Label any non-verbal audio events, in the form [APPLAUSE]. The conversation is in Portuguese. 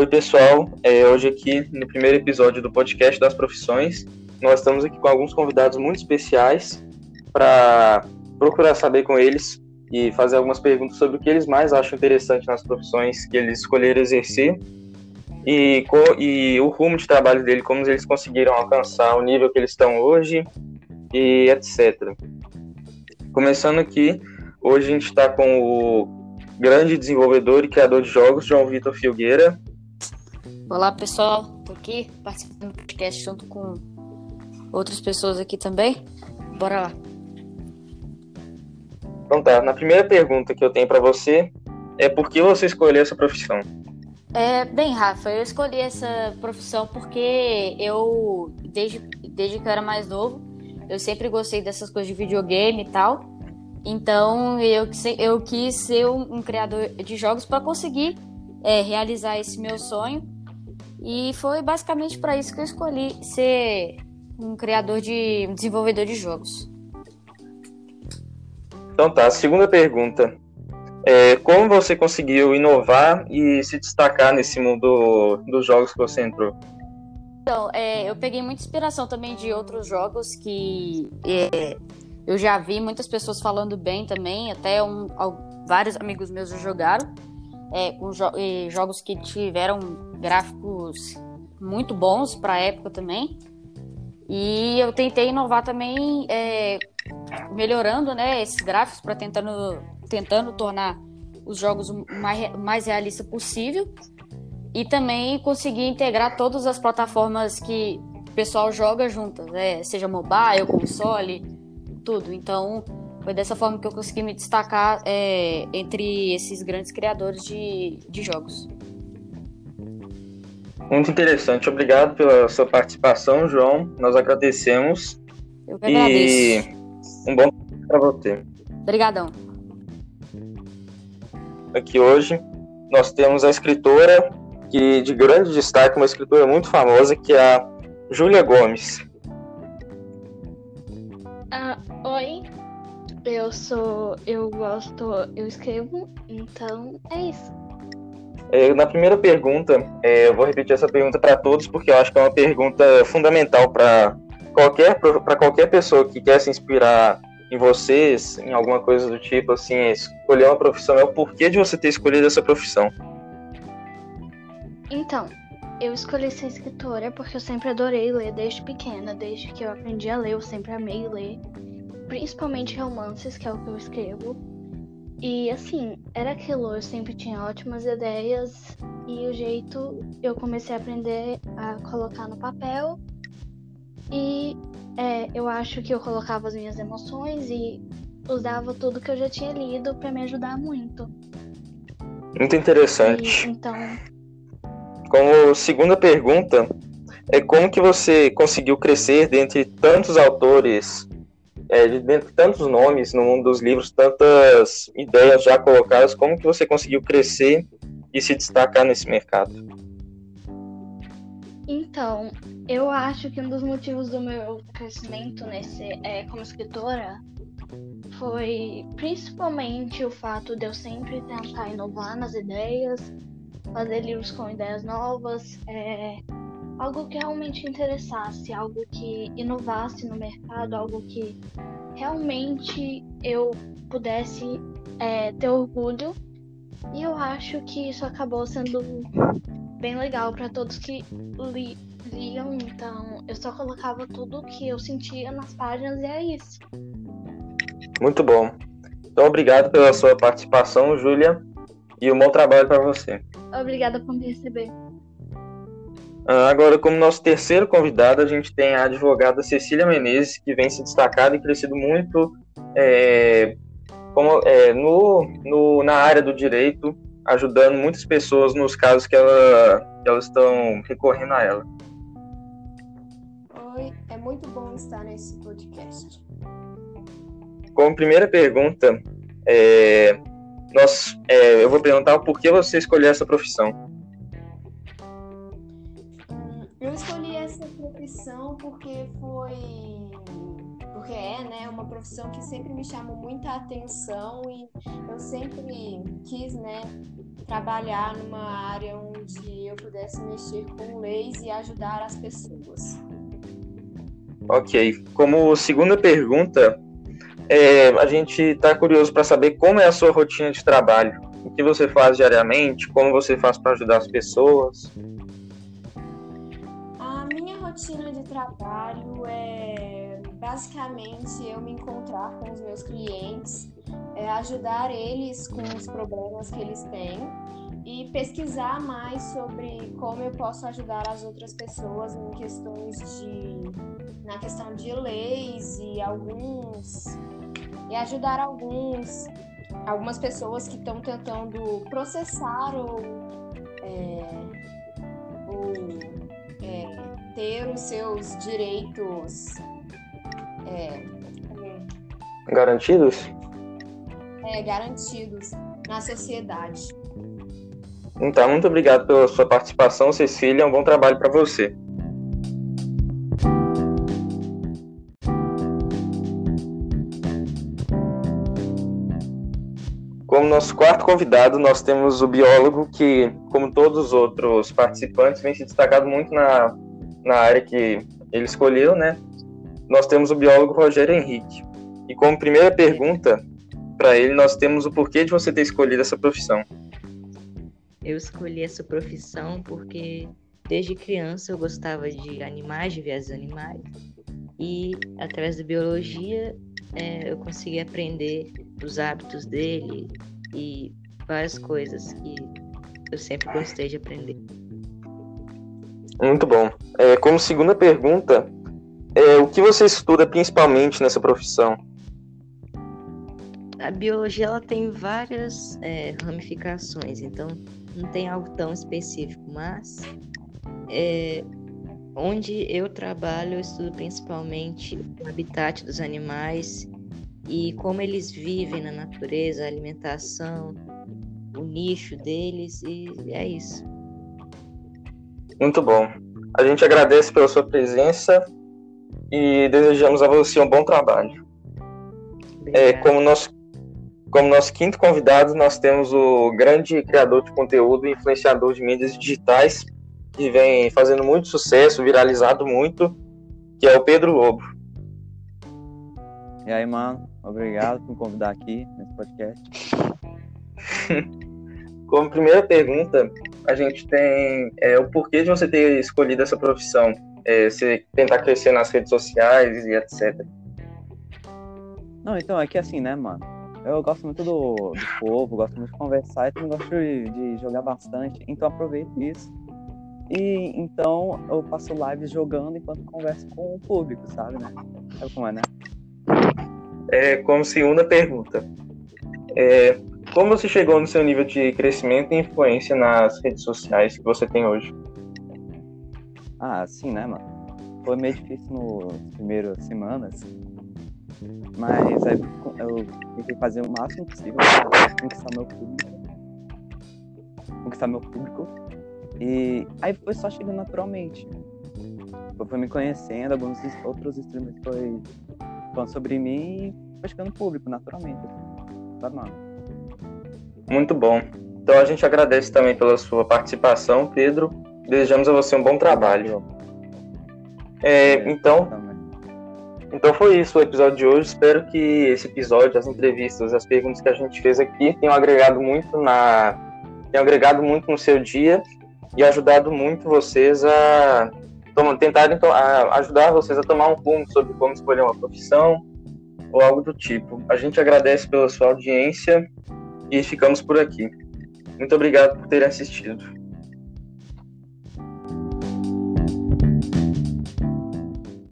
Oi, pessoal. É, hoje aqui no primeiro episódio do podcast das profissões, nós estamos aqui com alguns convidados muito especiais para procurar saber com eles e fazer algumas perguntas sobre o que eles mais acham interessante nas profissões que eles escolheram exercer e, e o rumo de trabalho dele, como eles conseguiram alcançar o nível que eles estão hoje e etc. Começando aqui, hoje a gente está com o grande desenvolvedor e criador de jogos, João Vitor Filgueira. Olá pessoal, estou aqui participando do podcast junto com outras pessoas aqui também. Bora lá. Então tá, na primeira pergunta que eu tenho para você é por que você escolheu essa profissão? É, bem, Rafa, eu escolhi essa profissão porque eu, desde, desde que eu era mais novo, eu sempre gostei dessas coisas de videogame e tal. Então eu, eu quis ser um, um criador de jogos para conseguir é, realizar esse meu sonho. E foi basicamente para isso que eu escolhi ser um criador de um desenvolvedor de jogos. Então tá, segunda pergunta. É, como você conseguiu inovar e se destacar nesse mundo dos jogos que você entrou? Então, é, eu peguei muita inspiração também de outros jogos que é, eu já vi muitas pessoas falando bem também, até um, vários amigos meus já jogaram, é, com jo jogos que tiveram gráficos muito bons para a época também. E eu tentei inovar também, é, melhorando né, esses gráficos para tentando, tentando tornar os jogos o mais, mais realista possível e também conseguir integrar todas as plataformas que o pessoal joga juntas, né? seja mobile, console, tudo. Então, foi dessa forma que eu consegui me destacar é, entre esses grandes criadores de, de jogos. Muito interessante. Obrigado pela sua participação, João. Nós agradecemos. Eu que agradeço. E um bom para você. Obrigadão. Aqui hoje nós temos a escritora que de grande destaque, uma escritora muito famosa, que é a Júlia Gomes. Eu sou, eu gosto, eu escrevo, então é isso. É, na primeira pergunta, é, eu vou repetir essa pergunta para todos porque eu acho que é uma pergunta fundamental para qualquer qualquer pessoa que quer se inspirar em vocês, em alguma coisa do tipo, assim, escolher uma profissão é o porquê de você ter escolhido essa profissão. Então, eu escolhi ser escritora porque eu sempre adorei ler desde pequena, desde que eu aprendi a ler, eu sempre amei ler, principalmente romances, que é o que eu escrevo. E assim, era aquilo, eu sempre tinha ótimas ideias e o jeito eu comecei a aprender a colocar no papel. E é, eu acho que eu colocava as minhas emoções e usava tudo que eu já tinha lido para me ajudar muito. Muito interessante. E, então, como segunda pergunta, é como que você conseguiu crescer dentre tantos autores, é, dentre tantos nomes no mundo dos livros, tantas ideias já colocadas, como que você conseguiu crescer e se destacar nesse mercado? Então, eu acho que um dos motivos do meu crescimento nesse, é, como escritora foi principalmente o fato de eu sempre tentar inovar nas ideias, fazer livros com ideias novas, é, algo que realmente interessasse, algo que inovasse no mercado, algo que realmente eu pudesse é, ter orgulho. E eu acho que isso acabou sendo bem legal para todos que li, liam. Então eu só colocava tudo que eu sentia nas páginas e é isso. Muito bom. Então, obrigado pela sua participação, Júlia, e um bom trabalho para você. Obrigada por me receber. Ah, agora, como nosso terceiro convidado, a gente tem a advogada Cecília Menezes, que vem se destacando e crescido muito é, como, é, no, no, na área do direito, ajudando muitas pessoas nos casos que, ela, que elas estão recorrendo a ela. Oi, é muito bom estar nesse podcast. Como primeira pergunta, é, nós, é, eu vou perguntar por que você escolheu essa profissão. Profissão que sempre me chamou muita atenção e eu sempre quis, né, trabalhar numa área onde eu pudesse mexer com leis e ajudar as pessoas. Ok. Como segunda pergunta, é, a gente está curioso para saber como é a sua rotina de trabalho. O que você faz diariamente? Como você faz para ajudar as pessoas? A minha rotina de trabalho é basicamente eu me encontrar com os meus clientes, é, ajudar eles com os problemas que eles têm e pesquisar mais sobre como eu posso ajudar as outras pessoas em questões de na questão de leis e alguns e ajudar alguns algumas pessoas que estão tentando processar ou, é, ou é, ter os seus direitos é, garantidos? É, garantidos na sociedade. Então, muito obrigado pela sua participação, Cecília. Um bom trabalho para você. Como nosso quarto convidado, nós temos o biólogo que, como todos os outros participantes, vem se destacado muito na, na área que ele escolheu, né? Nós temos o biólogo Rogério Henrique. E como primeira pergunta para ele, nós temos o porquê de você ter escolhido essa profissão. Eu escolhi essa profissão porque desde criança eu gostava de animais, de ver os animais. E através da biologia é, eu consegui aprender os hábitos dele e várias coisas que eu sempre gostei de aprender. Muito bom. É, como segunda pergunta, é, o que você estuda principalmente nessa profissão? A biologia ela tem várias é, ramificações, então não tem algo tão específico, mas é, onde eu trabalho, eu estudo principalmente o habitat dos animais e como eles vivem na natureza, a alimentação, o nicho deles, e é isso. Muito bom. A gente agradece pela sua presença e desejamos a você um bom trabalho. É, como, nosso, como nosso quinto convidado, nós temos o grande criador de conteúdo e influenciador de mídias digitais, que vem fazendo muito sucesso, viralizado muito, que é o Pedro Lobo. E aí, mano, obrigado por me convidar aqui nesse podcast. [LAUGHS] Como primeira pergunta, a gente tem é, o porquê de você ter escolhido essa profissão, é, você tentar crescer nas redes sociais e etc. Não, então é que assim, né, mano? Eu gosto muito do, do povo, gosto muito de conversar e também gosto de, de jogar bastante, então aproveito isso e então eu passo lives jogando enquanto converso com o público, sabe, né? Sabe como é, né? É, como segunda pergunta. É, como você chegou no seu nível de crescimento e influência nas redes sociais que você tem hoje? Ah, sim, né, mano? Foi meio difícil nas primeiras semanas, mas aí eu tentei fazer o máximo possível para conquistar meu público. Conquistar meu público. E aí foi só chegando naturalmente. Fui me conhecendo, alguns outros streamers foi falando sobre mim e foi chegando público naturalmente. Tá, mano? Muito bom. Então a gente agradece também pela sua participação, Pedro. Desejamos a você um bom trabalho. É, então, então foi isso o episódio de hoje. Espero que esse episódio, as entrevistas, as perguntas que a gente fez aqui tenham agregado muito na, tenham agregado muito no seu dia e ajudado muito vocês a tentarem a ajudar vocês a tomar um rumo sobre como escolher uma profissão ou algo do tipo. A gente agradece pela sua audiência e ficamos por aqui. Muito obrigado por terem assistido.